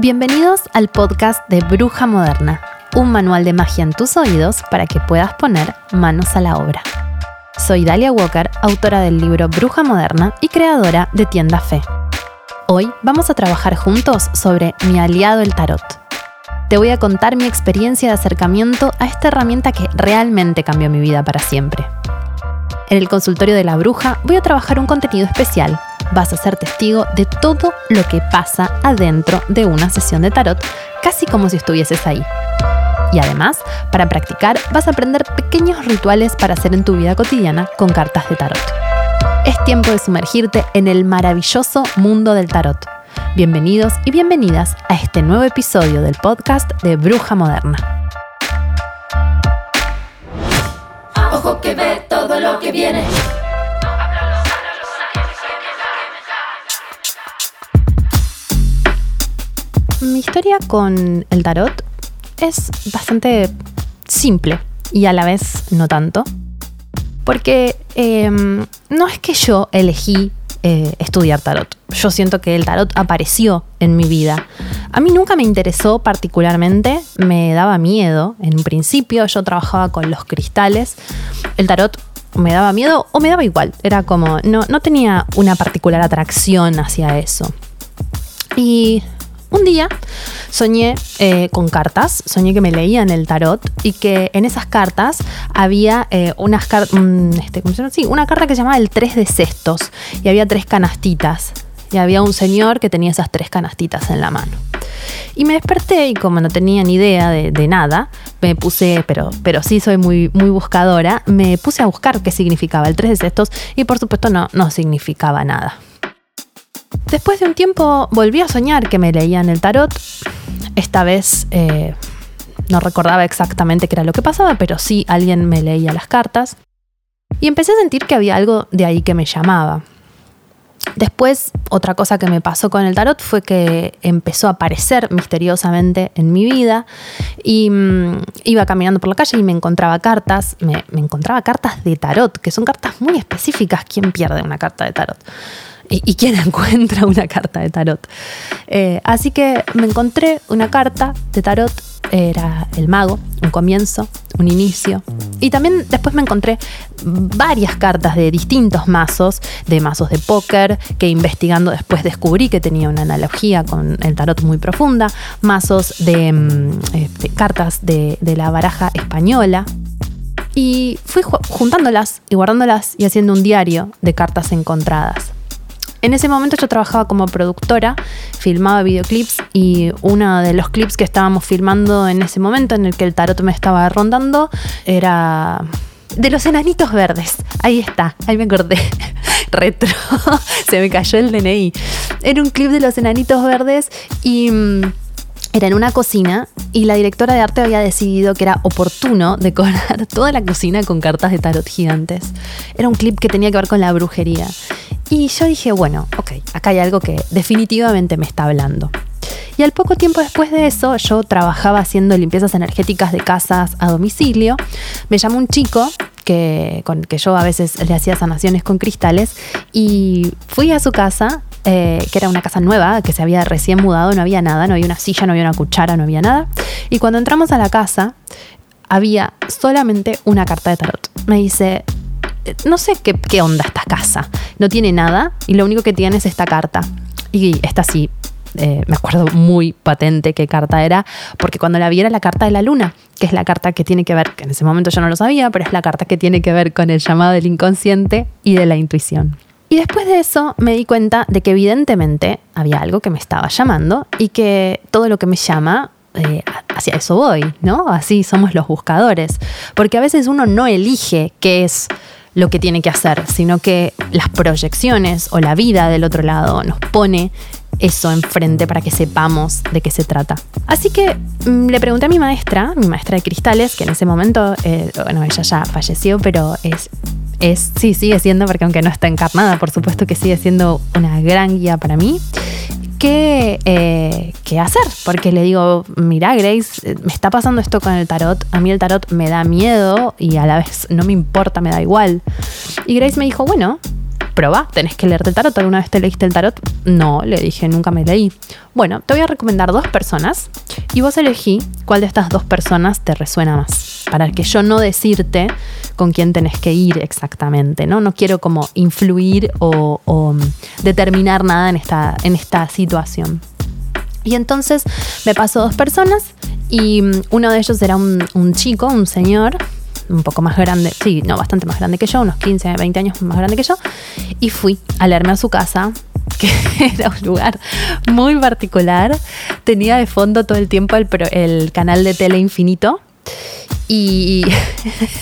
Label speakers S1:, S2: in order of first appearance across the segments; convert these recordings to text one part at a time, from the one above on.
S1: Bienvenidos al podcast de Bruja Moderna, un manual de magia en tus oídos para que puedas poner manos a la obra. Soy Dalia Walker, autora del libro Bruja Moderna y creadora de Tienda Fe. Hoy vamos a trabajar juntos sobre mi aliado el tarot. Te voy a contar mi experiencia de acercamiento a esta herramienta que realmente cambió mi vida para siempre. En el consultorio de la bruja voy a trabajar un contenido especial vas a ser testigo de todo lo que pasa adentro de una sesión de tarot, casi como si estuvieses ahí. Y además, para practicar vas a aprender pequeños rituales para hacer en tu vida cotidiana con cartas de tarot. Es tiempo de sumergirte en el maravilloso mundo del tarot. Bienvenidos y bienvenidas a este nuevo episodio del podcast de Bruja Moderna.
S2: Ojo que ve todo lo que viene.
S1: Mi historia con el tarot es bastante simple y a la vez no tanto. Porque em, no es que yo elegí eh, estudiar tarot. Yo siento que el tarot apareció en mi vida. A mí nunca me interesó particularmente, me daba miedo. En un principio yo trabajaba con los cristales. El tarot me daba miedo o me daba igual. Era como, no, no tenía una particular atracción hacia eso. Y un día soñé eh, con cartas, soñé que me leían el tarot y que en esas cartas había eh, unas este, una carta que se llamaba el 3 de cestos y había tres canastitas y había un señor que tenía esas tres canastitas en la mano. Y me desperté y como no tenía ni idea de, nada, me puse, pero, pero sí soy muy, muy buscadora, me puse a buscar qué significaba el 3 de cestos y por supuesto no, no significaba nada. Después de un tiempo volví a soñar que me leían el tarot. Esta vez eh, no recordaba exactamente qué era lo que pasaba, pero sí alguien me leía las cartas. Y empecé a sentir que había algo de ahí que me llamaba. Después, otra cosa que me pasó con el tarot fue que empezó a aparecer misteriosamente en mi vida y mm, iba caminando por la calle y me encontraba cartas, me, me encontraba cartas de tarot, que son cartas muy específicas. ¿Quién pierde una carta de tarot? Y, quién encuentra una carta de tarot. Eh, así que me encontré una carta de tarot, era el mago, un comienzo, un inicio. Y también después me encontré varias cartas de distintos mazos, de mazos de póker, que investigando después descubrí que tenía una analogía con el tarot muy profunda, mazos de, mm, este, cartas de la baraja española, y fui juntándolas y guardándolas y haciendo un diario de cartas encontradas. En ese momento yo trabajaba como productora, filmaba videoclips y uno de los clips que estábamos filmando en ese momento en el que el tarot me estaba rondando era de los enanitos verdes. Ahí está, ahí me acordé. Retro, se me cayó el DNI. Era un clip de los enanitos verdes y... Mm, era en una cocina y la directora de arte había decidido que era oportuno decorar toda la cocina con cartas de tarot gigantes. Era un clip que tenía que ver con la brujería. Y yo dije, bueno, ok, acá hay algo que definitivamente me está hablando. Y al poco tiempo después de eso, yo trabajaba haciendo limpiezas energéticas de casas a domicilio. Me llamó un chico que, con que yo a veces le hacía sanaciones con cristales y fui a su casa, eh, que era una casa nueva, que se había recién mudado, no había nada, no había una silla, no había una cuchara, no había nada. Y cuando entramos a la casa, había solamente una carta de tarot. Me dice, no sé qué, onda esta casa. No tiene nada y lo único que tiene es esta carta. Y esta sí, eh, me acuerdo muy patente qué carta era, porque cuando la vi era la carta de la luna, que es la carta que tiene que ver, que en ese momento yo no lo sabía, pero es la carta que tiene que ver con el llamado del inconsciente y de la intuición. Y después de eso me di cuenta de que evidentemente había algo que me estaba llamando y que todo lo que me llama eh, hacia eso voy, ¿no? Así somos los buscadores. Porque a veces uno no elige qué es lo que tiene que hacer, sino que las proyecciones o la vida del otro lado nos pone eso enfrente para que sepamos de qué se trata. Así que mm, le pregunté a mi maestra, mi maestra de cristales, que en ese momento, eh, bueno, ella ya falleció, pero es, es, sí, sigue siendo, porque aunque no está encarnada, por supuesto que sigue siendo una gran guía para mí. ¿Qué, eh, qué hacer? Porque le digo, mira Grace, eh, me está pasando esto con el tarot, a mí el tarot me da miedo y a la vez no me importa, me da igual. Y Grace me dijo, bueno, Proba, tenés que leerte el tarot. ¿Alguna vez te leíste el tarot? No, le dije, nunca me leí. Bueno, te voy a recomendar dos personas y vos elegí cuál de estas dos personas te resuena más. Para que yo no decirte con quién tenés que ir exactamente, ¿no? No quiero como influir o, mm, determinar nada en esta, en esta situación. Y entonces me pasó dos personas y mm, uno de ellos era un, un chico, un señor, un poco más grande, sí, no, bastante más grande que yo, unos 15, 20 años más grande que yo, y fui a leerme a su casa, que era un lugar muy particular. Tenía de fondo todo el tiempo el, el canal de Tele Infinito y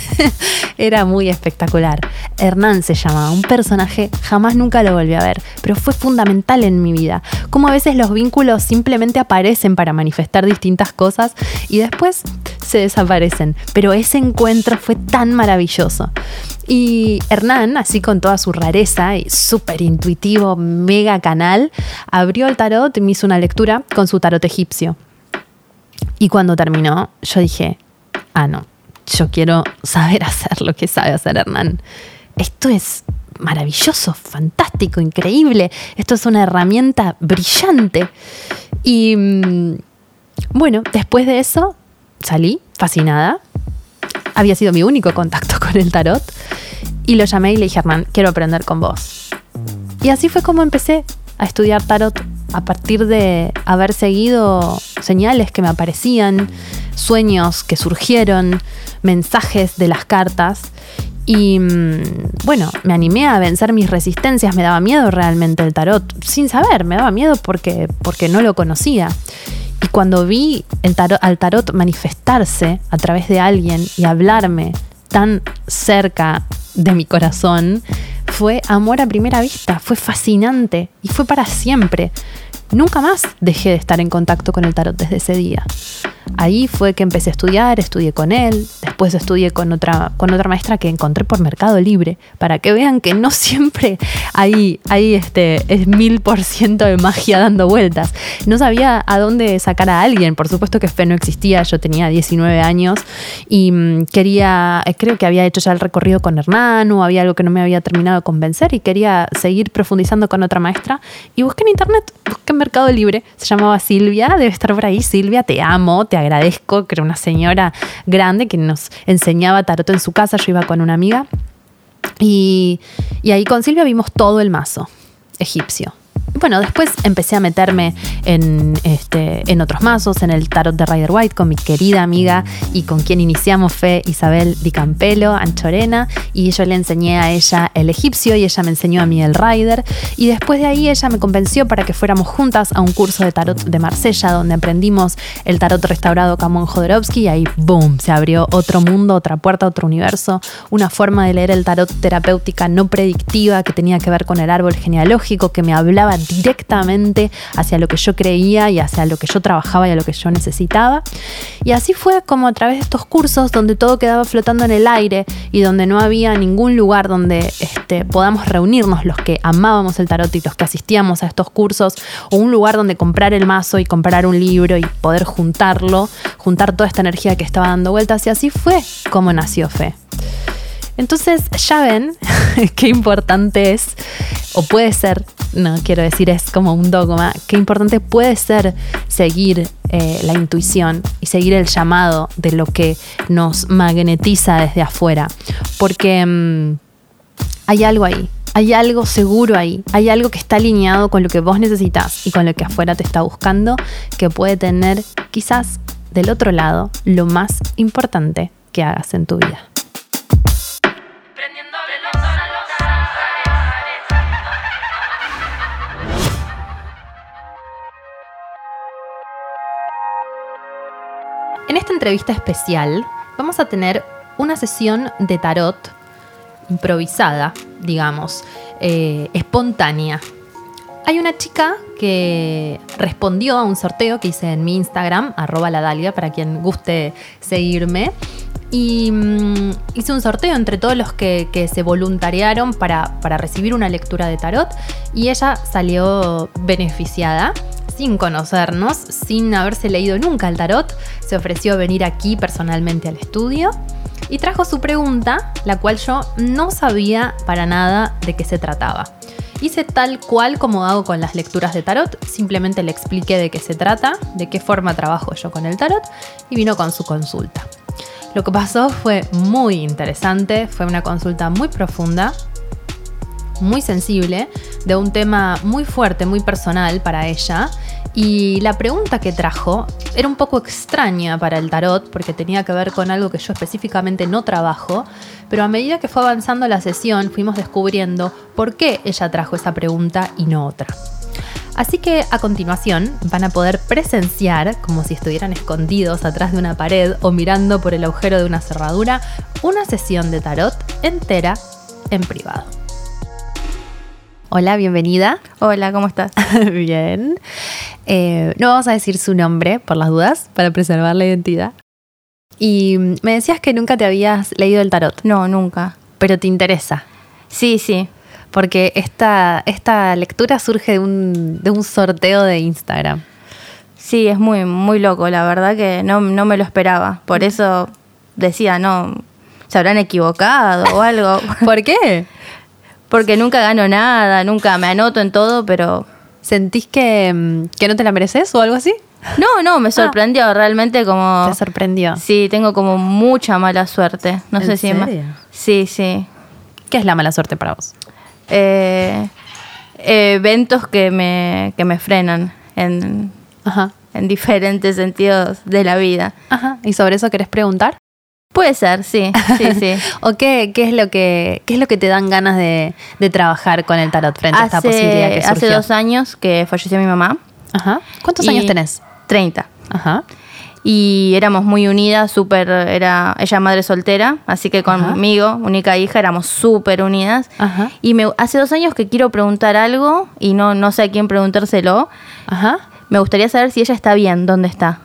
S1: era muy espectacular. Hernán se llamaba, un personaje, jamás nunca lo volví a ver, pero fue fundamental en mi vida. Como a veces los vínculos simplemente aparecen para manifestar distintas cosas y después se desaparecen, pero ese encuentro fue tan maravilloso. Y Hernán, así con toda su rareza y súper intuitivo, mega canal, abrió el tarot y me hizo una lectura con su tarot egipcio. Y cuando terminó, yo dije, ah, no, yo quiero saber hacer lo que sabe hacer Hernán. Esto es maravilloso, fantástico, increíble. Esto es una herramienta brillante. Y mm, bueno, después de eso salí fascinada. Había sido mi único contacto con el tarot. Y lo llamé y le dije, Hernán, quiero aprender con vos. Y así fue como empecé a estudiar tarot a partir de haber seguido señales que me aparecían, sueños que surgieron, mensajes de las cartas. Y mm, bueno, me animé a vencer mis resistencias, me daba miedo realmente el tarot, sin saber, me daba miedo porque, porque no lo conocía. Y cuando vi el tarot, al tarot manifestarse a través de alguien y hablarme tan cerca de mi corazón, fue amor a primera vista, fue fascinante y fue para siempre. Nunca más dejé de estar en contacto con el tarot desde ese día. Ahí fue que empecé a estudiar, estudié con él, después estudié con otra, con otra maestra que encontré por Mercado Libre, para que vean que no siempre hay, hay este, es mil por ciento de magia dando vueltas. No sabía a dónde sacar a alguien, por supuesto que fe no existía, yo tenía 19 años y mm, quería, eh, creo que había hecho ya el recorrido con Hernán o había algo que no me había terminado de convencer y quería seguir profundizando con otra maestra y busqué en internet, busqué en Mercado Libre, se llamaba Silvia, debe estar por ahí, Silvia, te amo, te agradezco, que era una señora grande que nos enseñaba tarot en su casa, yo iba con una amiga. Y, y ahí con Silvia vimos todo el mazo egipcio bueno, después empecé a meterme en, este, en otros mazos, en el tarot de Rider White con mi querida amiga y con quien iniciamos fue Isabel Di Campelo, Anchorena, y yo le enseñé a ella el egipcio y ella me enseñó a mí el Rider. Y después de ahí ella me convenció para que fuéramos juntas a un curso de tarot de Marsella, donde aprendimos el tarot restaurado Camón Jodorowsky y ahí, ¡boom!, se abrió otro mundo, otra puerta, otro universo, una forma de leer el tarot terapéutica no predictiva que tenía que ver con el árbol genealógico que me hablaba directamente hacia lo que yo creía y hacia lo que yo trabajaba y a lo que yo necesitaba. Y así fue como a través de estos cursos donde todo quedaba flotando en el aire y donde no había ningún lugar donde este, podamos reunirnos los que amábamos el tarot y los que asistíamos a estos cursos, o un lugar donde comprar el mazo y comprar un libro y poder juntarlo, juntar toda esta energía que estaba dando vueltas y así fue como nació Fe. Entonces ya ven qué importante es, o puede ser, no quiero decir es como un dogma, qué importante puede ser seguir eh, la intuición y seguir el llamado de lo que nos magnetiza desde afuera. Porque mm, hay algo ahí, hay algo seguro ahí, hay algo que está alineado con lo que vos necesitas y con lo que afuera te está buscando, que puede tener quizás del otro lado lo más importante que hagas en tu vida. En esta entrevista especial vamos a tener una sesión de tarot improvisada, digamos, eh, espontánea. hay una chica que respondió a un sorteo que hice en mi Instagram, arroba la Dalia, para quien guste seguirme. Y mm, hice un sorteo entre todos los que, se voluntariaron para recibir una lectura de tarot y ella salió beneficiada sin conocernos, sin haberse leído nunca el tarot, se ofreció a venir aquí personalmente al estudio y trajo su pregunta, la cual yo no sabía para nada de qué se trataba. Hice tal cual como hago con las lecturas de tarot, simplemente le expliqué de qué se trata, de qué forma trabajo yo con el tarot y vino con su consulta. Lo que pasó fue muy interesante, fue una consulta muy profunda, muy sensible, de un tema muy fuerte, muy personal para ella. Y la pregunta que trajo era un poco extraña para el tarot porque tenía que ver con algo que yo específicamente no trabajo, pero a medida que fue avanzando la sesión fuimos descubriendo por qué ella trajo esa pregunta y no otra. Así que a continuación van a poder presenciar, como si estuvieran escondidos atrás de una pared o mirando por el agujero de una cerradura, una sesión de tarot entera en privado. Hola, bienvenida.
S3: Hola, ¿cómo estás?
S1: Bien. Eh, no vamos a decir su nombre por las dudas, para preservar la identidad. Y me decías que nunca te habías leído el tarot,
S3: No, nunca.
S1: pero te interesa.
S3: Sí, sí.
S1: Porque esta, esta lectura surge de un, de un sorteo de Instagram.
S3: Sí, es muy, muy loco, la verdad que no, no me lo esperaba. Por eso decía, no, se habrán equivocado o algo.
S1: ¿Por qué?
S3: Porque nunca gano nada, nunca me anoto en todo, pero...
S1: ¿Sentís que, mm, que no te la mereces o algo así?
S3: No, no, me sorprendió realmente como...
S1: Te sorprendió.
S3: Sí, tengo como mucha mala suerte. No
S1: ¿En
S3: sé si...
S1: serio?
S3: Sí, sí.
S1: ¿Qué es la mala suerte para vos?
S3: Eh, eventos que me, que me frenan en,
S1: Ajá.
S3: en diferentes sentidos de la vida.
S1: Ajá. ¿Y sobre eso querés preguntar?
S3: Puede ser, sí, sí, sí.
S1: ¿O qué, qué es lo que qué es lo que te dan ganas de, de trabajar con el tarot frente a esta posibilidad que
S3: hace
S1: surgió?
S3: dos años que falleció mi mamá,
S1: Ajá. ¿Cuántos años tenés?
S3: 30.
S1: Ajá.
S3: Y éramos muy unidas, súper, era ella madre soltera, así que
S1: Ajá.
S3: conmigo, única hija, éramos súper unidas.
S1: Ajá.
S3: Y me, hace dos años que quiero preguntar algo y no, no sé a quién preguntárselo.
S1: Ajá.
S3: Me gustaría saber si ella está bien, dónde está.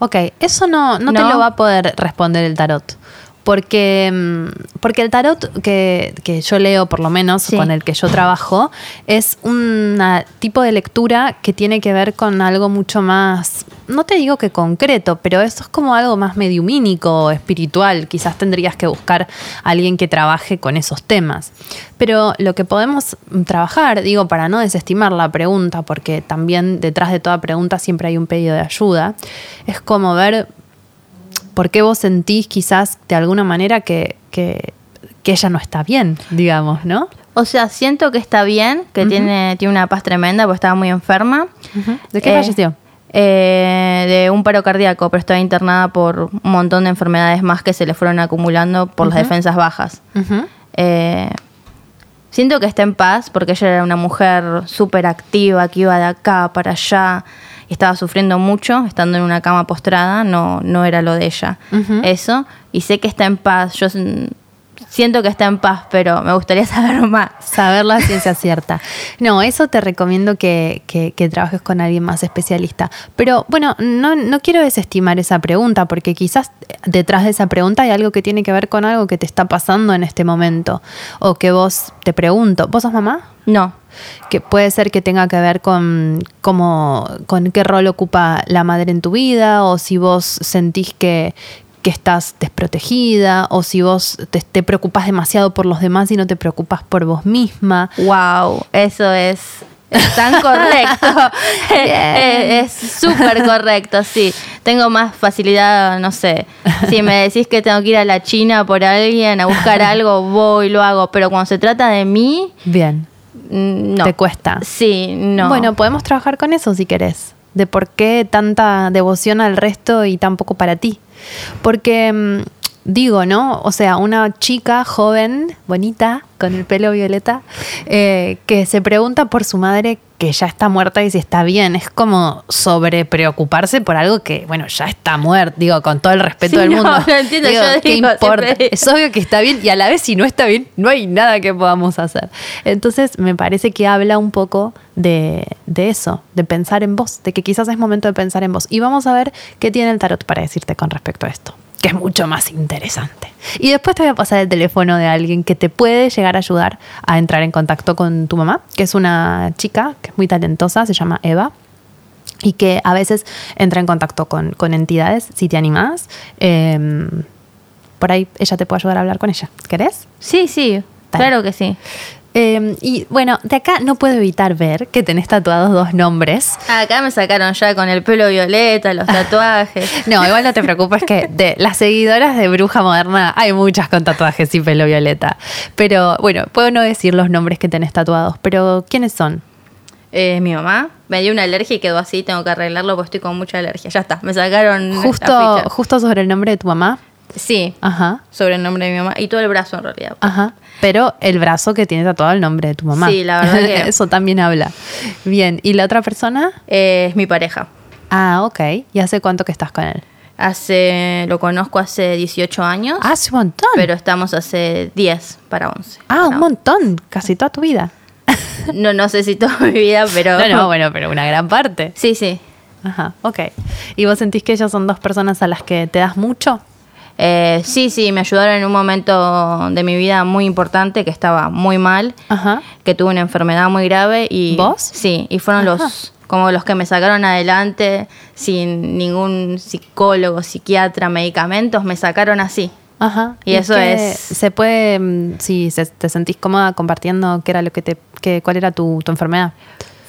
S1: Ok, eso no, no, te
S3: ¿No?
S1: lo va a poder responder el tarot. Porque, mm, porque el tarot que, que yo leo, por lo menos,
S3: Sí.
S1: con el que yo trabajo, es un tipo de lectura que tiene que ver con algo mucho más, no te digo que concreto, pero eso es como algo más mediumínico, espiritual. Quizás tendrías que buscar a alguien que trabaje con esos temas. Pero lo que podemos trabajar, digo, para no desestimar la pregunta, porque también detrás de toda pregunta siempre hay un pedido de ayuda, es como ver por qué vos sentís quizás de alguna manera que, que, que ella no está bien, digamos, ¿no?
S3: O sea, siento que está bien, que tiene, tiene una paz tremenda, porque estaba muy enferma.
S1: ¿De qué
S3: Eh,
S1: falleció?
S3: eh, de un paro cardíaco, pero estaba internada por un montón de enfermedades más que se le fueron acumulando por las defensas bajas. Eh, siento que está en paz porque ella era una mujer súper activa, que iba de acá para allá estaba sufriendo mucho, estando en una cama postrada, no, no era lo de ella. Eso, y sé que está en paz. Yo siento que está en paz, pero me gustaría saber más.
S1: Saber la ciencia cierta. No, eso te recomiendo que, que- que trabajes con alguien más especialista. Pero bueno, no, no quiero desestimar esa pregunta, porque quizás detrás de esa pregunta hay algo que tiene que ver con algo que te está pasando en este momento. O que vos te pregunto, ¿vos sos mamá?
S3: No,
S1: que puede ser que tenga que ver con cómo, con qué rol ocupa la madre en tu vida, o si vos sentís que, que estás desprotegida, o si vos te, te preocupas demasiado por los demás y no te preocupas por vos misma.
S3: wow, eso es, es tan correcto. es súper correcto, sí. Tengo más facilidad, no sé. Si me decís que tengo que ir a la China por alguien a buscar algo, voy, lo hago. Pero cuando se trata de mí,
S1: Bien,
S3: mm, no.
S1: te cuesta.
S3: Sí, no.
S1: Bueno, podemos trabajar con eso si querés. De por qué tanta devoción al resto y tan poco para ti. Porque mm, digo, ¿no? O sea, una chica joven, bonita, con el pelo violeta, eh, que se pregunta por su madre que ya está muerta y si está bien. Es como sobre preocuparse por algo que, bueno, ya está muerto. Digo, con todo el respeto
S3: Sí,
S1: del
S3: no,
S1: mundo.
S3: lo entiendo,
S1: Digo,
S3: yo
S1: ¿qué
S3: digo,
S1: importa?
S3: siempre-
S1: Es obvio que está bien y a la vez si no está bien, no hay nada que podamos hacer. Entonces me parece que habla un poco de, de eso, de pensar en vos, de que quizás es momento de pensar en vos. Y vamos a ver qué tiene el tarot para decirte con respecto a esto, que es mucho más interesante. Y después te voy a pasar el teléfono de alguien que te puede llegar a ayudar a entrar en contacto con tu mamá, que es una chica que es muy talentosa, se llama Eva y que a veces entra en contacto con, con entidades, si te animás. eh, por ahí ella te puede ayudar a hablar con ella. ¿Querés?
S3: Sí, sí, claro que sí.
S1: Eh, y bueno, de acá no puedo evitar ver que tenés tatuados dos nombres.
S3: Acá me sacaron ya con el pelo violeta, los tatuajes.
S1: No, igual no te preocupes que de las seguidoras de Bruja Moderna hay muchas con tatuajes y pelo violeta. Pero bueno, puedo no decir los nombres que tenés tatuados, pero ¿quiénes son?
S3: Eh, mi mamá me dio una alergia y quedó así, tengo que arreglarlo porque estoy con mucha alergia. Ya está, me sacaron
S1: Justo, justo sobre el nombre de tu mamá.
S3: Sí,
S1: Ajá,
S3: sobre el nombre de mi mamá y todo el brazo en realidad.
S1: ajá. Pero el brazo que tiene tatuado el nombre de tu mamá.
S3: Sí, la verdad que-
S1: Eso también habla. Bien, ¿y la otra persona?
S3: Eh, es mi pareja.
S1: Ah, ok. ¿Y hace cuánto que estás con él?
S3: Hace, lo conozco hace 18 años,
S1: Hace un montón.
S3: pero estamos hace 10 para 11.
S1: ah, un montón. Casi toda tu vida.
S3: No, no sé si toda mi vida, pero...
S1: No, no, bueno, pero una gran parte.
S3: Sí, sí.
S1: Ajá, ok. ¿Y vos sentís que ellos son dos personas a las que te das mucho?
S3: Eh, sí, sí, me ayudaron en un momento de mi vida muy importante que estaba muy mal,
S1: Ajá.
S3: que tuve una enfermedad muy grave y...
S1: ¿Vos?
S3: Sí, y fueron
S1: Ajá.
S3: los como los que me sacaron adelante sin ningún psicólogo, psiquiatra, medicamentos, me sacaron así.
S1: Ajá.
S3: Y eso
S1: que
S3: es-
S1: Se puede, mm, si se- te sentís cómoda compartiendo qué era lo que te, qué- cuál era tu, tu enfermedad.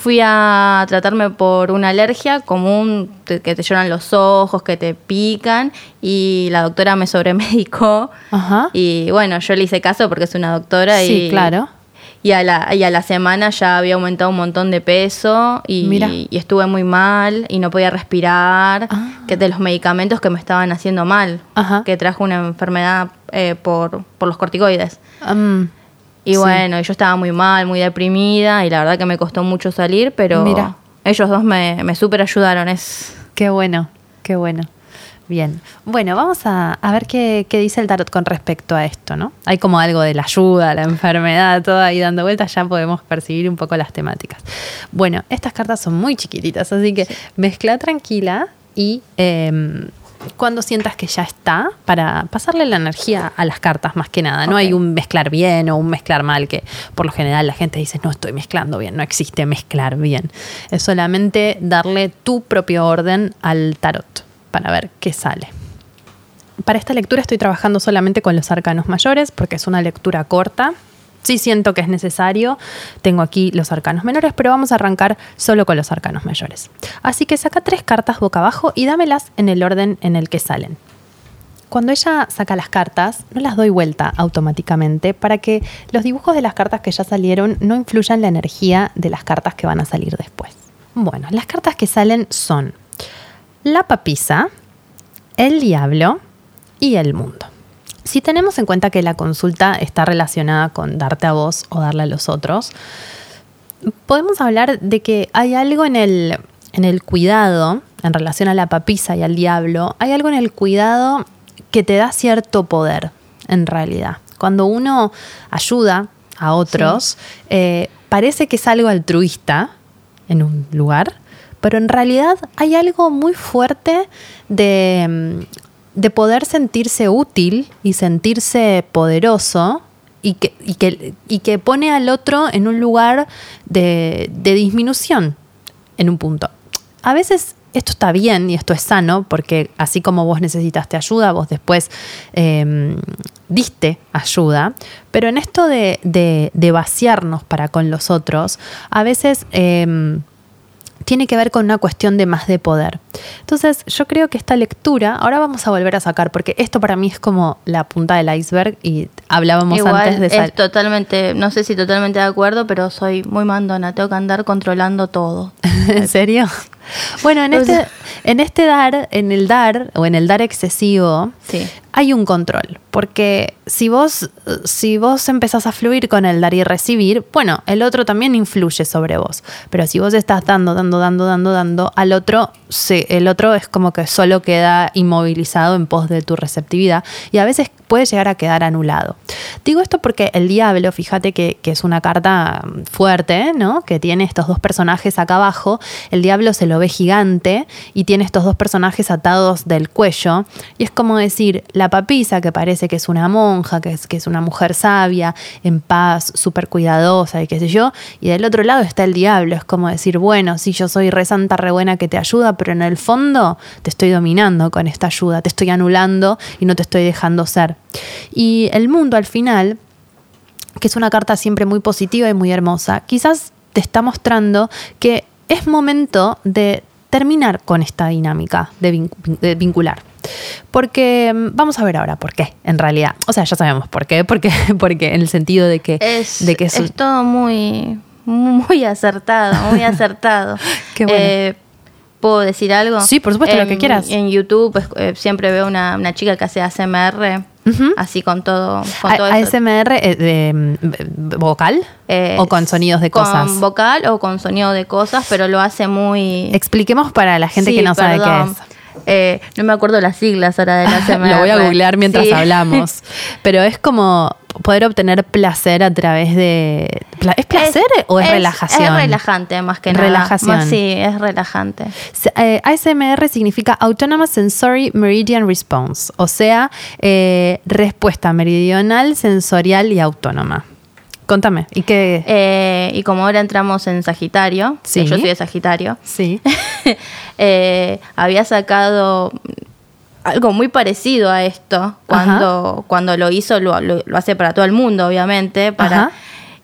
S3: Fui a tratarme por una alergia común, que te lloran los ojos, que te pican, y la doctora me sobremedicó.
S1: Ajá.
S3: Y bueno, yo le hice caso porque es una doctora
S1: Sí,
S3: y,
S1: claro.
S3: y, a la, y a la semana ya había aumentado un montón de peso y, estuve muy mal y no podía respirar,
S1: Ah.
S3: que de los medicamentos que me estaban haciendo mal,
S1: Ajá.
S3: que trajo una enfermedad eh, por, por los corticoides.
S1: Mm,
S3: Y
S1: Sí.
S3: bueno, yo estaba muy mal, muy deprimida y la verdad que me costó mucho salir, pero
S1: Mira.
S3: ellos dos me, me súper ayudaron. Es,
S1: qué bueno, qué bueno. Bien. Bueno, vamos a, a ver qué, qué dice el tarot con respecto a esto, ¿no? Hay como algo de la ayuda, la enfermedad, todo ahí dando vueltas, ya podemos percibir un poco las temáticas. Bueno, estas cartas son muy chiquititas, así que mezcla tranquila y em, cuando sientas que ya está, para pasarle la energía a las cartas más que nada. No hay un mezclar bien o un mezclar mal, que por lo general la gente dice, no estoy mezclando bien, no existe mezclar bien. Es solamente darle tu propio orden al tarot para ver qué sale. Para esta lectura estoy trabajando solamente con los arcanos mayores porque es una lectura corta. Sí siento que es necesario. Tengo aquí los arcanos menores, pero vamos a arrancar solo con los arcanos mayores. Así que saca tres cartas boca abajo y dámelas en el orden en el que salen. Cuando ella saca las cartas, no las doy vuelta automáticamente para que los dibujos de las cartas que ya salieron no influyan la energía de las cartas que van a salir después. Bueno, las cartas que salen son la papisa, el diablo y el mundo. Si tenemos en cuenta que la consulta está relacionada con darte a vos o darle a los otros, podemos hablar de que hay algo en el, en el cuidado, en relación a la papisa y al diablo, hay algo en el cuidado que te da cierto poder, en realidad. Cuando uno ayuda a otros, eh, parece que es algo altruista en un lugar, pero en realidad hay algo muy fuerte de, mm, de poder sentirse útil y sentirse poderoso y que, y que, y que pone al otro en un lugar de, de disminución en un punto. A veces esto está bien y esto es sano porque así como vos necesitaste ayuda, vos después eh, diste ayuda, pero en esto de, de- vaciarnos para con los otros, a veces... eh, tiene que ver con una cuestión de más de poder. Entonces, yo creo que esta lectura, ahora vamos a volver a sacar, porque esto para mí es como la punta del iceberg y hablábamos
S3: igual
S1: antes de
S3: es totalmente, no sé si totalmente de acuerdo, pero soy muy mandona, tengo que andar controlando todo.
S1: ¿En serio? Bueno, en este, en este dar, en el dar o en el dar excesivo,
S3: Sí.
S1: hay un control. Porque si vos, si vos empezás a fluir con el dar y recibir, bueno, el otro también influye sobre vos. Pero si vos estás dando, dando, dando, dando, dando, al otro, el otro es como que solo queda inmovilizado en pos de tu receptividad y a veces puede llegar a quedar anulado. Digo esto porque el diablo, fíjate que, que es una carta fuerte, ¿no? Que tiene estos dos personajes acá abajo. El diablo se lo ve gigante y tiene estos dos personajes atados del cuello. Y es como decir, la papisa que parece que es una monja, que es, que es una mujer sabia, en paz, súper cuidadosa y qué sé yo. Y del otro lado está el diablo. Es como decir, bueno, sí, yo soy re santa, re buena que te ayuda, pero en el fondo te estoy dominando con esta ayuda, te estoy anulando y no te estoy dejando ser. Y el mundo al final que es una carta siempre muy positiva y muy hermosa, quizás te está mostrando que es momento de terminar con esta dinámica de, vin- de vincular. Porque mm, vamos a ver ahora por qué, en realidad. O sea, ya sabemos por qué, porque, porque en el sentido de que,
S3: Es,
S1: de que
S3: es todo muy, muy acertado, muy acertado.
S1: Qué bueno.
S3: Eh, ¿Puedo decir algo?
S1: Sí, por supuesto, lo que quieras.
S3: En YouTube pues, eh, siempre veo una, una chica que hace ASMR, Así con todo, con todo.
S1: ASMR eh, de, mm, vocal
S3: Eh,
S1: o con sonidos de cosas.
S3: Con vocal o con sonido de cosas, pero lo hace muy...
S1: Expliquemos para la gente
S3: Sí,
S1: que no sabe qué es.
S3: Eh, no me acuerdo las siglas ahora de la ASMR.
S1: Lo voy a googlear mientras
S3: Sí.
S1: hablamos. Pero es como poder obtener placer a través de. ¿Es placer o es, relajación?
S3: Es relajante más que nada.
S1: Relajación.
S3: Más- Sí, es relajante.
S1: Eh, ASMR significa Autonomous Sensory Meridian Response, o sea, eh, respuesta meridional, sensorial y autónoma. Contame, ¿y qué?
S3: Eh, y como ahora entramos en Sagitario, que
S1: Sí.
S3: yo soy de Sagitario,
S1: sí.
S3: eh, había sacado algo muy parecido a esto cuando, cuando lo hizo, lo, lo- lo hace para todo el mundo, obviamente, para
S1: Ajá.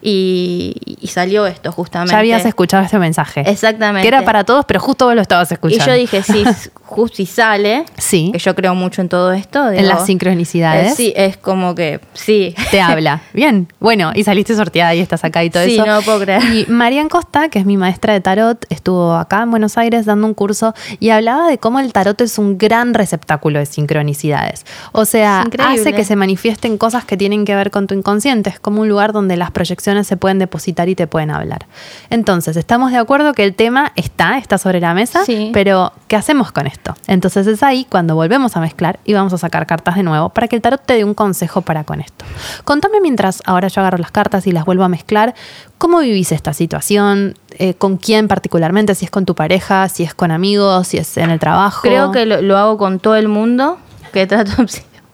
S3: Y, y salió esto justamente.
S1: Ya habías escuchado este mensaje.
S3: Exactamente.
S1: Que era para todos, pero justo vos lo estabas
S3: Y
S1: escuchando.
S3: yo dije, sí, justo si sale,
S1: Sí.
S3: que yo creo mucho en todo esto.
S1: En las sincronicidades.
S3: eh, sí, es como que, sí.
S1: Te habla. Bien. Bueno, y saliste sorteada y estás acá y todo
S3: Sí,
S1: eso.
S3: no lo puedo creer.
S1: Y Marian Costa, que es mi maestra de tarot, estuvo acá en Buenos Aires dando un curso y hablaba de cómo el tarot es un gran receptáculo de sincronicidades. O sea, hace que se manifiesten cosas que tienen que ver con tu inconsciente. Es como un lugar donde las proyecciones se pueden depositar y te pueden hablar. Entonces, estamos de acuerdo que el tema está, está sobre la mesa,
S3: Sí.
S1: pero ¿qué hacemos con esto? Entonces es ahí cuando volvemos a mezclar y vamos a sacar cartas de nuevo para que el tarot te dé un consejo para con esto. Contame mientras ahora yo agarro las cartas y las vuelvo a mezclar, ¿cómo vivís esta situación? Eh, ¿Con quién particularmente? Si es con tu pareja, si es con amigos, si es en el trabajo.
S3: Creo que lo, lo hago con todo el mundo, que trato,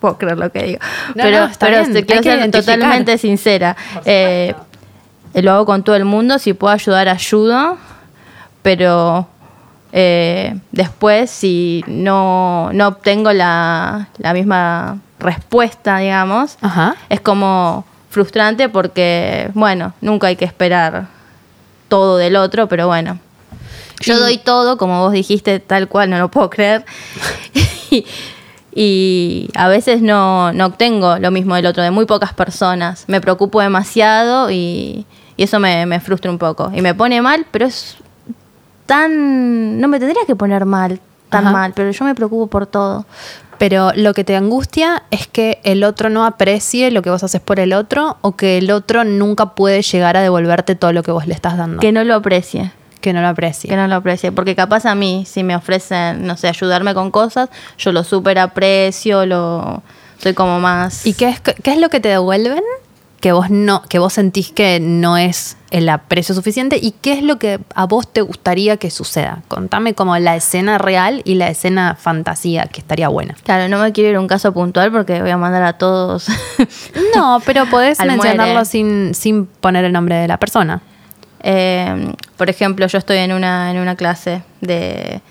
S3: puedo creer lo que digo,
S1: No,
S3: pero,
S1: no, está
S3: pero
S1: bien,
S3: te- quiero ser totalmente sincera. Eh, lo hago con todo el mundo, si puedo ayudar, ayudo, pero eh, después si no, no obtengo la, la misma respuesta, digamos,
S1: Ajá.
S3: es como frustrante porque, bueno, nunca hay que esperar todo del otro, pero bueno. Yo doy todo, como vos dijiste, tal cual, no lo puedo creer. y, y a veces no, no obtengo lo mismo del otro, de muy pocas personas. Me preocupo demasiado y, y eso me, me frustra un poco. Y me pone mal, pero es tan... No me tendría que poner mal, tan
S1: Ajá.
S3: mal, pero yo me preocupo por todo.
S1: Pero lo que te angustia es que el otro no aprecie lo que vos haces por el otro o que el otro nunca puede llegar a devolverte todo lo que vos le estás dando.
S3: Que no lo aprecie.
S1: Que no lo aprecie.
S3: Que no lo aprecie. Porque capaz a mí, si me ofrecen, no sé, ayudarme con cosas, yo lo súper aprecio, lo soy como más.
S1: ¿Y qué es, qué es lo que te devuelven? Que vos no, que vos sentís que no es el aprecio suficiente y qué es lo que a vos te gustaría que suceda. Contame como la escena real y la escena fantasía, que estaría buena.
S3: Claro, no me quiero ir a un caso puntual porque voy a mandar a todos.
S1: No, pero podés mencionarlo sin, sin poner el nombre de la persona.
S3: Eh, por ejemplo, yo estoy en una, en una clase de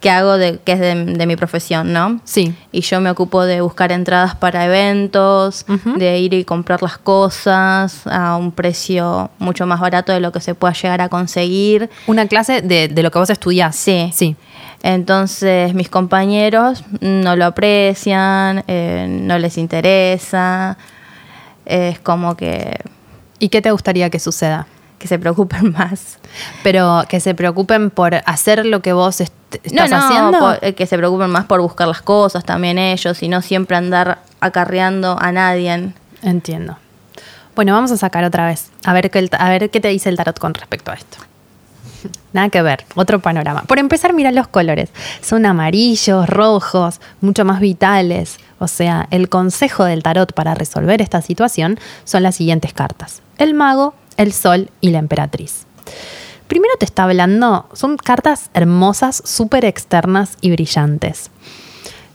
S3: que hago de, que es de, de mi profesión, ¿no?
S1: Sí.
S3: Y yo me ocupo de buscar entradas para eventos, de ir y comprar las cosas a un precio mucho más barato de lo que se pueda llegar a conseguir.
S1: Una clase de, de lo que vos estudiás.
S3: Sí.
S1: Sí.
S3: Entonces mis compañeros no lo aprecian, eh, no les interesa. Es como que,
S1: ¿Y qué te gustaría que suceda?
S3: Que se preocupen más.
S1: Pero que se preocupen por hacer lo que vos est- estás
S3: no,
S1: haciendo.
S3: por- eh, que se preocupen más por buscar las cosas también ellos y no siempre andar acarreando a nadie.
S1: Entiendo. Bueno, vamos a sacar otra vez. A ver, qué a ver qué te dice el tarot con respecto a esto. Nada que ver, otro panorama. Por empezar, mira los colores. Son amarillos, rojos, mucho más vitales. O sea, el consejo del tarot para resolver esta situación son las siguientes cartas. El mago, el sol y la emperatriz. Primero te está hablando, son cartas hermosas, súper externas y brillantes.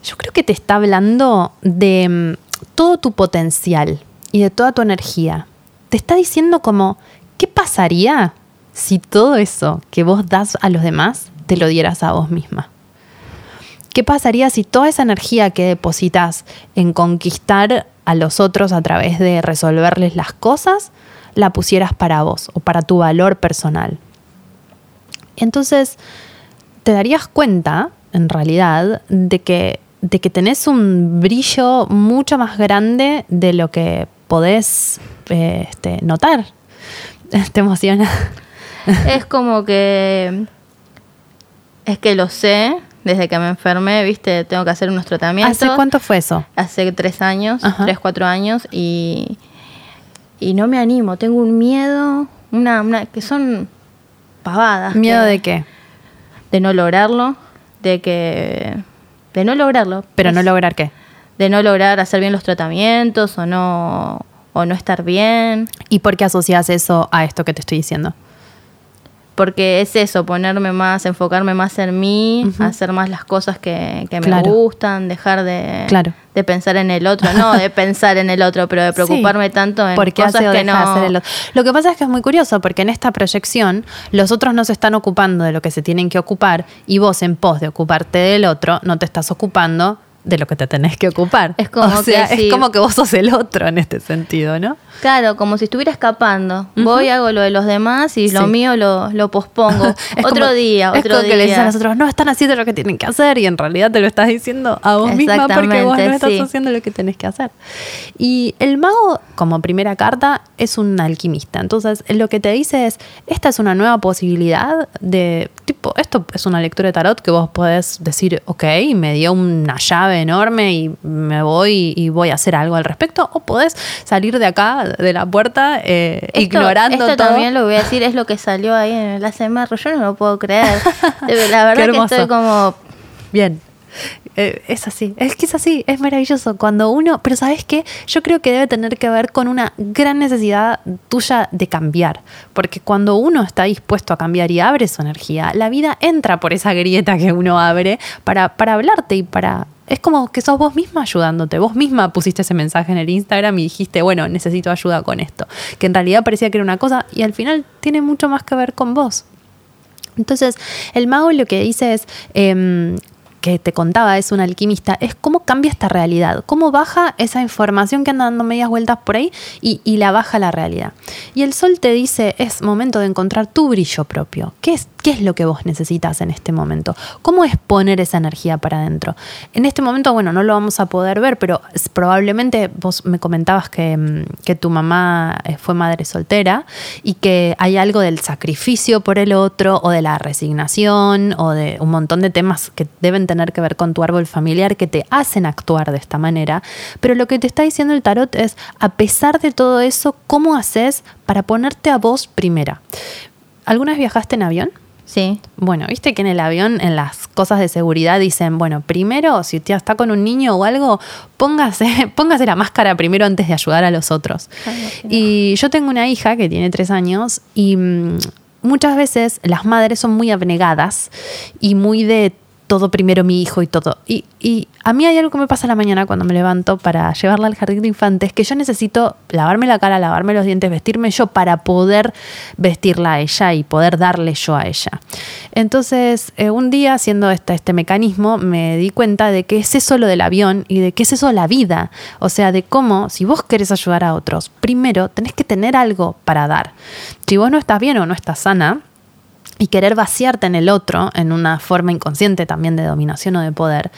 S1: Yo creo que te está hablando de mm, todo tu potencial y de toda tu energía. Te está diciendo como, ¿qué pasaría si todo eso que vos das a los demás te lo dieras a vos misma? ¿Qué pasaría si toda esa energía que depositas en conquistar a los otros a través de resolverles las cosas, la pusieras para vos o para tu valor personal? Entonces, te darías cuenta, en realidad, de que, de que tenés un brillo mucho más grande de lo que podés eh, este, notar. Te emociona.
S3: es como que es que lo sé desde que me enfermé, viste, tengo que hacer unos tratamientos.
S1: ¿Hace cuánto fue eso?
S3: Hace tres años,
S1: Ajá.
S3: tres, cuatro años y, y no me animo, tengo un miedo, una, una que son pavadas.
S1: ¿Miedo
S3: que-
S1: de qué?
S3: De no lograrlo, de que... De no lograrlo.
S1: Pero no lograr qué.
S3: De no lograr hacer bien los tratamientos o no, o no estar bien.
S1: ¿Y por qué asocias eso a esto que te estoy diciendo?
S3: Porque es eso, ponerme más, enfocarme más en mí, hacer más las cosas que, que me
S1: Claro.
S3: gustan, dejar de,
S1: Claro.
S3: de pensar en el otro, no de pensar en el otro, pero de preocuparme
S1: Sí.
S3: tanto en
S1: ¿Por qué
S3: cosas que no.
S1: hacer el otro? Lo que pasa es que es muy curioso porque en esta proyección los otros no se están ocupando de lo que se tienen que ocupar y vos en pos de ocuparte del otro no te estás ocupando de lo que te tenés que ocupar.
S3: Es como
S1: o sea,
S3: que
S1: es
S3: sí.
S1: como que vos sos el otro en este sentido, ¿no?
S3: Claro, como si estuviera escapando. Voy, hago lo de los demás y lo mío lo, lo pospongo.
S1: Es
S3: otro
S1: como-
S3: día,
S1: es
S3: otro
S1: como
S3: día.
S1: que le dices a los otros, no están haciendo lo que tienen que hacer y en realidad te lo estás diciendo a vos misma porque vos no estás
S3: sí.
S1: haciendo lo que tenés que hacer. Y el mago, como primera carta, es un alquimista. Entonces, lo que te dice es, esta es una nueva posibilidad de, tipo, esto es una lectura de tarot que vos podés decir, ok, me dio una llave enorme y me voy y voy a hacer algo al respecto, o podés salir de acá, de la puerta, eh,
S3: Esto-
S1: ignorando
S3: esto
S1: todo.
S3: también lo voy a decir, es lo que salió ahí en el ASMR. Yo no lo puedo creer. La verdad que estoy como.
S1: Bien. Eh, es así, es que es así, es maravilloso. Cuando uno, pero ¿sabes qué? Yo creo que debe tener que ver con una gran necesidad tuya de cambiar. Porque cuando uno está dispuesto a cambiar y abre su energía, la vida entra por esa grieta que uno abre para, para hablarte y para... Es como que sos vos misma ayudándote. Vos misma pusiste ese mensaje en el Instagram y dijiste, bueno, necesito ayuda con esto. Que en realidad parecía que era una cosa y al final tiene mucho más que ver con vos. Entonces, el mago lo que dice es, em, que te contaba, es un alquimista, es cómo cambia esta realidad, cómo baja esa información que anda dando medias vueltas por ahí y, y la baja la realidad. Y el sol te dice, es momento de encontrar tu brillo propio. ¿Qué es, ¿Qué es lo que vos necesitas en este momento? ¿Cómo es poner esa energía para adentro? En este momento, bueno, no lo vamos a poder ver, pero probablemente vos me comentabas que, mm, que tu mamá eh, fue madre soltera y que hay algo del sacrificio por el otro o de la resignación o de un montón de temas que deben tener que ver con tu árbol familiar que te hacen actuar de esta manera. Pero lo que te está diciendo el tarot es, a pesar de todo eso, ¿cómo haces para ponerte a vos primera? ¿Alguna vez viajaste en avión?
S3: Sí.
S1: Bueno, viste que en el avión, en las cosas de seguridad, dicen, bueno, primero, si usted está con un niño o algo, póngase, póngase la máscara primero antes de ayudar a los otros. Y yo tengo una hija que tiene tres años y mm, muchas veces las madres son muy abnegadas y muy de todo primero mi hijo y todo. Y, y a mí hay algo que me pasa la mañana cuando me levanto para llevarla al jardín de infantes, que yo necesito lavarme la cara, lavarme los dientes, vestirme yo para poder vestirla a ella y poder darle yo a ella. Entonces, eh, un día haciendo este, este mecanismo, me di cuenta de que es eso lo del avión y de que es eso la vida. O sea, de cómo, si vos querés ayudar a otros, primero tenés que tener algo para dar. Si vos no estás bien o no estás sana, y querer vaciarte en el otro, en una forma inconsciente también de dominación o de poder,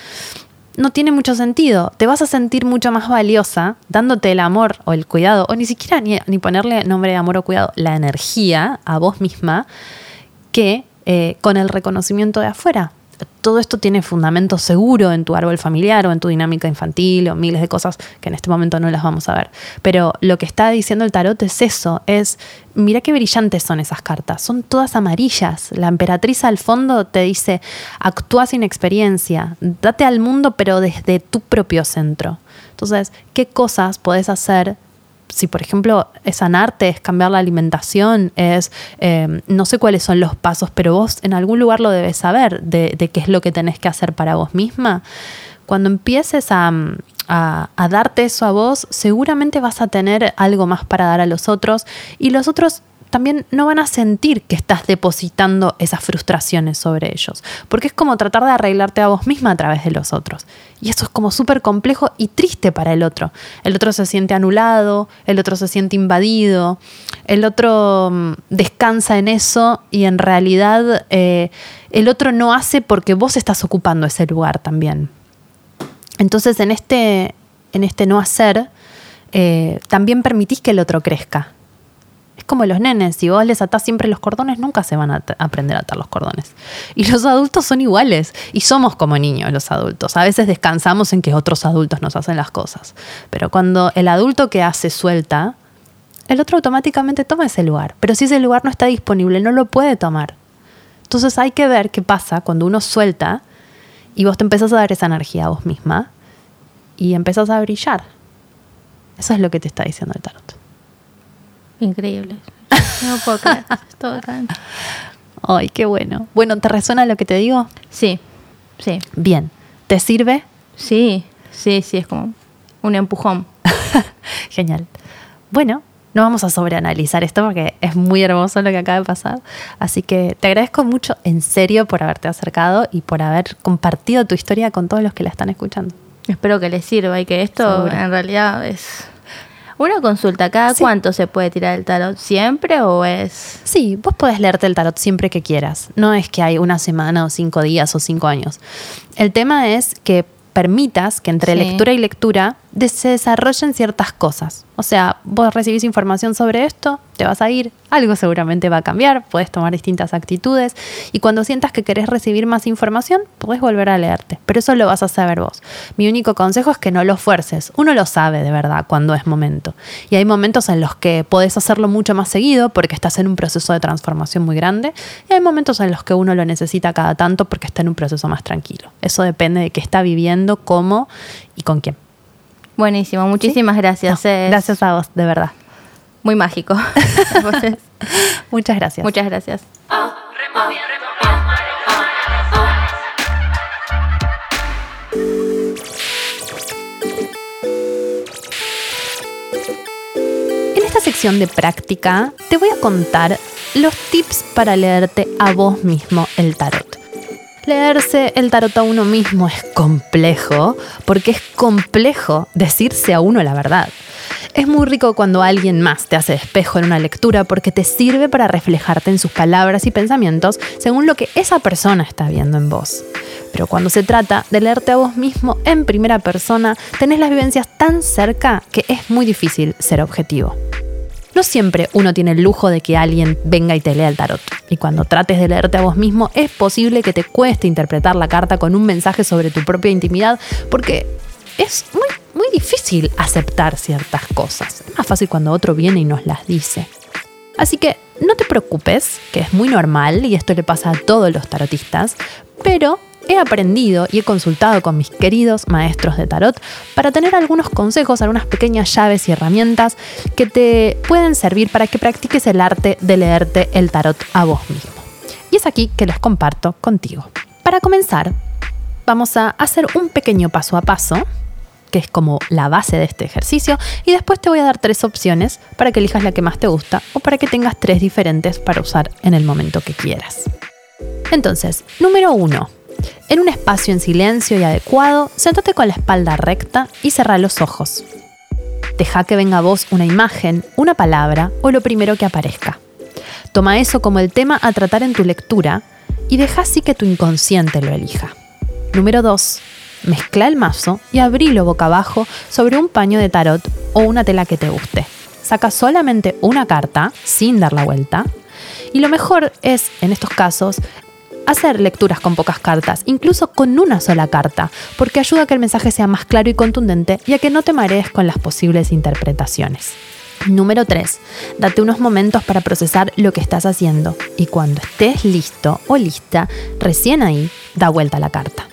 S1: no tiene mucho sentido. Te vas a sentir mucho más valiosa dándote el amor o el cuidado, o ni siquiera ni, ni ponerle nombre de amor o cuidado, la energía a vos misma, que eh, con el reconocimiento de afuera todo esto tiene fundamento seguro en tu árbol familiar o en tu dinámica infantil o miles de cosas que en este momento no las vamos a ver. Pero lo que está diciendo el tarot es eso, es, mira qué brillantes son esas cartas, son todas amarillas. La emperatriz al fondo te dice, actúa sin experiencia, date al mundo pero desde tu propio centro. Entonces, ¿qué cosas podés hacer si por ejemplo es sanarte, es cambiar la alimentación, es em, no sé cuáles son los pasos, pero vos en algún lugar lo debes saber de, qué es lo que tenés que hacer para vos misma. Cuando empieces a, a, darte eso a vos, seguramente vas a tener algo más para dar a los otros y los otros también no van a sentir que estás depositando esas frustraciones sobre ellos, porque es como tratar de arreglarte a vos misma a través de los otros. Y eso es como súper complejo y triste para el otro. El otro se siente anulado, el otro se siente invadido, el otro mm, descansa en eso y en realidad eh, el otro no hace porque vos estás ocupando ese lugar también. Entonces en este, en este no hacer, eh, también permitís que el otro crezca como los nenes, si vos les atás siempre los cordones, nunca se van a aprender a atar los cordones. Y los adultos son iguales, y somos como niños los adultos. A veces descansamos en que otros adultos nos hacen las cosas, pero cuando el adulto que hace suelta, el otro automáticamente toma ese lugar. Pero si ese lugar no está disponible, no lo puede tomar. Entonces hay que ver qué pasa cuando uno suelta y vos te empezás a dar esa energía a vos misma y empezás a brillar. Eso es lo que te está diciendo el tarot.
S3: Increíble. No puedo creer. Todo acá.
S1: Ay, qué bueno. Bueno, ¿te resuena lo que te digo?
S3: Sí, sí.
S1: Bien. ¿Te sirve?
S3: Sí, sí, sí, es como un empujón.
S1: Genial. Bueno, no vamos a sobreanalizar esto porque es muy hermoso lo que acaba de pasar. Así que te agradezco mucho, en serio, por haberte acercado y por haber compartido tu historia con todos los que la están escuchando.
S3: Espero que les sirva y que esto en realidad es una consulta, ¿cada cuánto se puede tirar el tarot? ¿Siempre o es...?
S1: Sí, vos podés leerte el tarot siempre que quieras. No es que hay una semana o cinco días o cinco años. El tema es que permitas que entre lectura y lectura se desarrollen ciertas cosas. O sea, vos recibís información sobre esto, te vas a ir, algo seguramente va a cambiar, puedes tomar distintas actitudes y cuando sientas que querés recibir más información, puedes volver a leerte, pero eso lo vas a saber vos. Mi único consejo es que no lo fuerces, uno lo sabe de verdad cuando es momento. Y hay momentos en los que podés hacerlo mucho más seguido porque estás en un proceso de transformación muy grande y hay momentos en los que uno lo necesita cada tanto porque está en un proceso más tranquilo. Eso depende de qué está viviendo, cómo y con quién.
S3: Buenísimo, muchísimas gracias.
S1: gracias a vos, de verdad.
S3: Muy mágico.
S1: Muchas gracias.
S3: Muchas gracias.
S1: En esta sección de práctica te voy a contar los tips para leerte a vos mismo el tarot. Leerse el tarot a uno mismo es complejo, porque es complejo decirse a uno la verdad. Es muy rico cuando alguien más te hace espejo en una lectura porque te sirve para reflejarte en sus palabras y pensamientos según lo que esa persona está viendo en vos. Pero cuando se trata de leerte a vos mismo en primera persona, tenés las vivencias tan cerca que es muy difícil ser objetivo. No siempre uno tiene el lujo de que alguien venga y te lea el tarot. Y cuando trates de leerte a vos mismo, es posible que te cueste interpretar la carta con un mensaje sobre tu propia intimidad, porque es muy, muy difícil aceptar ciertas cosas. Es más fácil cuando otro viene y nos las dice. Así que no te preocupes, que es muy normal y esto le pasa a todos los tarotistas, pero he aprendido y he consultado con mis queridos maestros de tarot para tener algunos consejos, algunas pequeñas llaves y herramientas que te pueden servir para que practiques el arte de leerte el tarot a vos mismo. Y es aquí que los comparto contigo. Para comenzar, vamos a hacer un pequeño paso a paso que es como la base de este ejercicio, y después te voy a dar tres opciones para que elijas la que más te gusta o para que tengas tres diferentes para usar en el momento que quieras. Entonces, número uno, en un espacio en silencio y adecuado, sentate con la espalda recta y cerrá los ojos. Deja que venga a vos una imagen, una palabra o lo primero que aparezca. Toma eso como el tema a tratar en tu lectura y deja así que tu inconsciente lo elija. Número 2. Mezcla el mazo y abrilo boca abajo sobre un paño de tarot o una tela que te guste. Saca solamente una carta sin dar la vuelta. Y lo mejor es, en estos casos, hacer lecturas con pocas cartas, incluso con una sola carta, porque ayuda a que el mensaje sea más claro y contundente y a que no te marees con las posibles interpretaciones. Número 3. Date unos momentos para procesar lo que estás haciendo y cuando estés listo o lista, recién ahí, da vuelta la carta.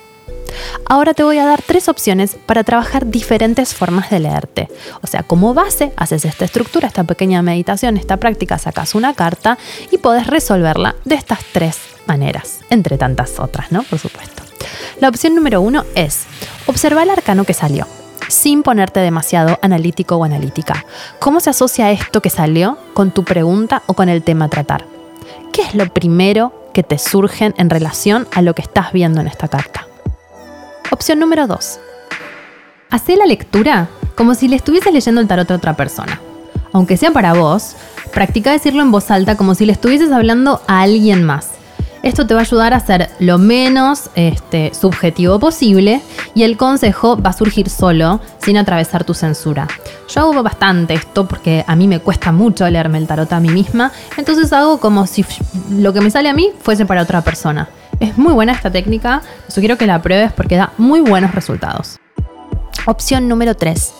S1: Ahora te voy a dar tres opciones para trabajar diferentes formas de leerte. O sea, como base, haces esta estructura, esta pequeña meditación, esta práctica, sacas una carta y puedes resolverla de estas tres maneras, entre tantas otras, ¿no? Por supuesto. La opción número uno es observar el arcano que salió sin ponerte demasiado analítico o analítica. ¿Cómo se asocia esto que salió con tu pregunta o con el tema a tratar? ¿Qué es lo primero que te surgen en relación a lo que estás viendo en esta carta? Opción número 2. Hacé la lectura como si le estuvieses leyendo el tarot a otra persona. Aunque sea para vos, practica decirlo en voz alta como si le estuvieses hablando a alguien más. Esto te va a ayudar a ser lo menos este, subjetivo posible y el consejo va a surgir solo, sin atravesar tu censura. Yo hago bastante esto porque a mí me cuesta mucho leerme el tarot a mí misma, entonces hago como si lo que me sale a mí fuese para otra persona. Es muy buena esta técnica, sugiero que la pruebes porque da muy buenos resultados. Opción número 3.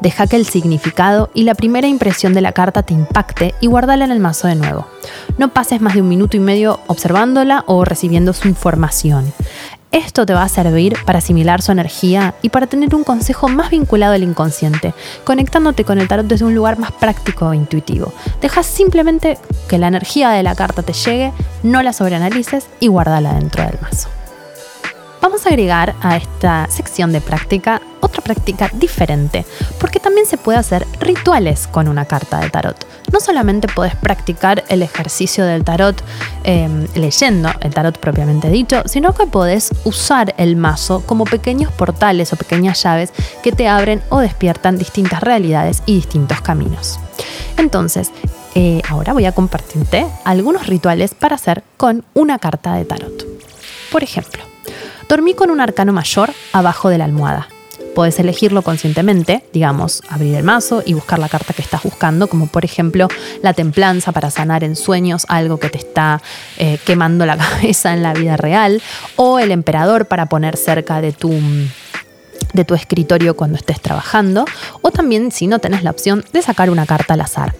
S1: Deja que el significado y la primera impresión de la carta te impacte y guárdala en el mazo de nuevo. No pases más de un minuto y medio observándola o recibiendo su información. Esto te va a servir para asimilar su energía y para tener un consejo más vinculado al inconsciente, conectándote con el tarot desde un lugar más práctico e intuitivo. Deja simplemente que la energía de la carta te llegue, no la sobreanalices y guárdala dentro del mazo. Vamos a agregar a esta sección de práctica otra práctica diferente, porque también se puede hacer rituales con una carta de tarot. No solamente puedes practicar el ejercicio del tarot em, leyendo el tarot propiamente dicho, sino que puedes usar el mazo como pequeños portales o pequeñas llaves que te abren o despiertan distintas realidades y distintos caminos. Entonces, eh, ahora voy a compartirte algunos rituales para hacer con una carta de tarot. Por ejemplo, Dormí con un arcano mayor abajo de la almohada. Puedes elegirlo conscientemente, digamos, abrir el mazo y buscar la carta que estás buscando, como por ejemplo la templanza para sanar en sueños algo que te está eh, quemando la cabeza en la vida real, o el emperador para poner cerca de tu de tu escritorio cuando estés trabajando o también si no tenés la opción de sacar una carta al azar.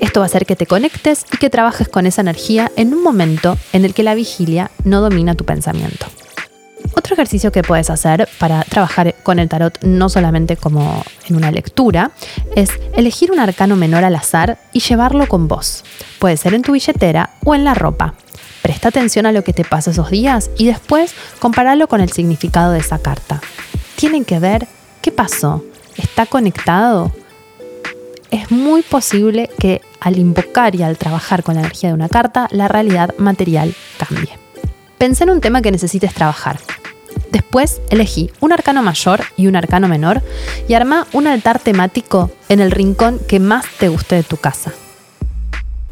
S1: Esto va a hacer que te conectes y que trabajes con esa energía en un momento en el que la vigilia no domina tu pensamiento. Otro ejercicio que puedes hacer para trabajar con el tarot no solamente como en una lectura es elegir un arcano menor al azar y llevarlo con vos. Puede ser en tu billetera o en la ropa. Presta atención a lo que te pasa esos días y después comparalo con el significado de esa carta. Tienen que ver qué pasó. ¿Está conectado? Es muy posible que al invocar y al trabajar con la energía de una carta, la realidad material cambie. Pensé en un tema que necesites trabajar. Después elegí un arcano mayor y un arcano menor y arma un altar temático en el rincón que más te guste de tu casa.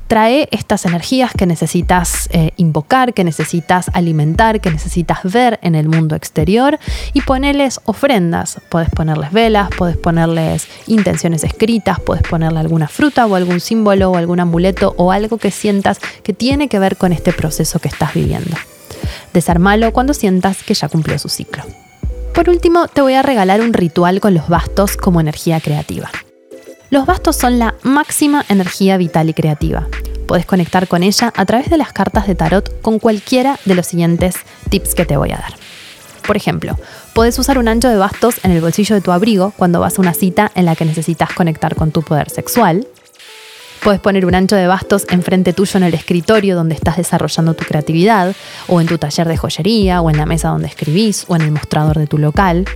S1: Trae estas energías que necesitas eh, invocar, que necesitas alimentar, que necesitas ver en el mundo exterior y ponerles ofrendas. Puedes ponerles velas, puedes ponerles intenciones escritas, puedes ponerle alguna fruta o algún símbolo o algún amuleto o algo que sientas que tiene que ver con este proceso que estás viviendo. Desarmalo cuando sientas que ya cumplió su ciclo. Por último, te voy a regalar un ritual con los bastos como energía creativa. Los bastos son la máxima energía vital y creativa. Puedes conectar con ella a través de las cartas de tarot con cualquiera de los siguientes tips que te voy a dar. Por ejemplo, puedes usar un ancho de bastos en el bolsillo de tu abrigo cuando vas a una cita en la que necesitas conectar con tu poder sexual. Puedes poner un ancho de bastos enfrente tuyo en el escritorio donde estás desarrollando tu creatividad, o en tu taller de joyería, o en la mesa donde escribís, o en el mostrador de tu local.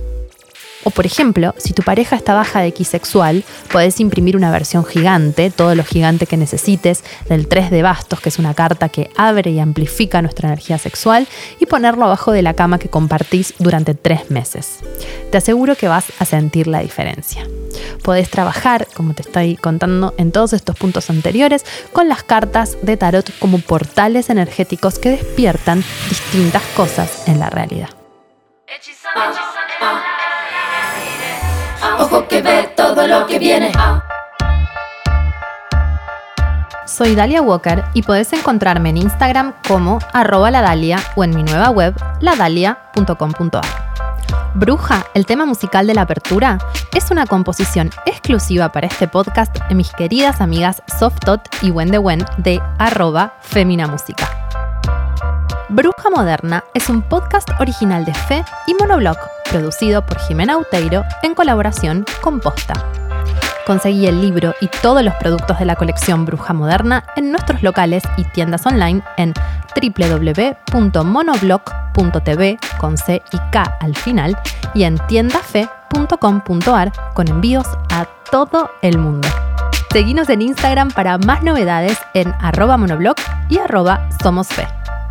S1: O por ejemplo, si tu pareja está baja de X sexual, puedes imprimir una versión gigante, todo lo gigante que necesites, del 3 de bastos, que es una carta que abre y amplifica nuestra energía sexual, y ponerlo abajo de la cama que compartís durante tres meses. Te aseguro que vas a sentir la diferencia. Podés trabajar, como te estoy contando en todos estos puntos anteriores, con las cartas de tarot como portales energéticos que despiertan distintas cosas en la realidad.
S2: Todo lo que viene.
S1: Soy Dalia Walker y podés encontrarme en Instagram como arroba ladalia o en mi nueva web ladalia.com.ar. Bruja, el tema musical de la apertura, es una composición exclusiva para este podcast de mis queridas amigas Softot y Wen de arroba Femina Música. Bruja Moderna es un podcast original de Fe y Monoblog, producido por Jimena Uteiro en colaboración con Posta. Conseguí el libro y todos los productos de la colección Bruja Moderna en nuestros locales y tiendas online en www.monoblog.tv con C y K al final y en tiendafe.com.ar con envíos a todo el mundo. Seguinos en Instagram para más novedades en arroba monoblog y arroba somosfe.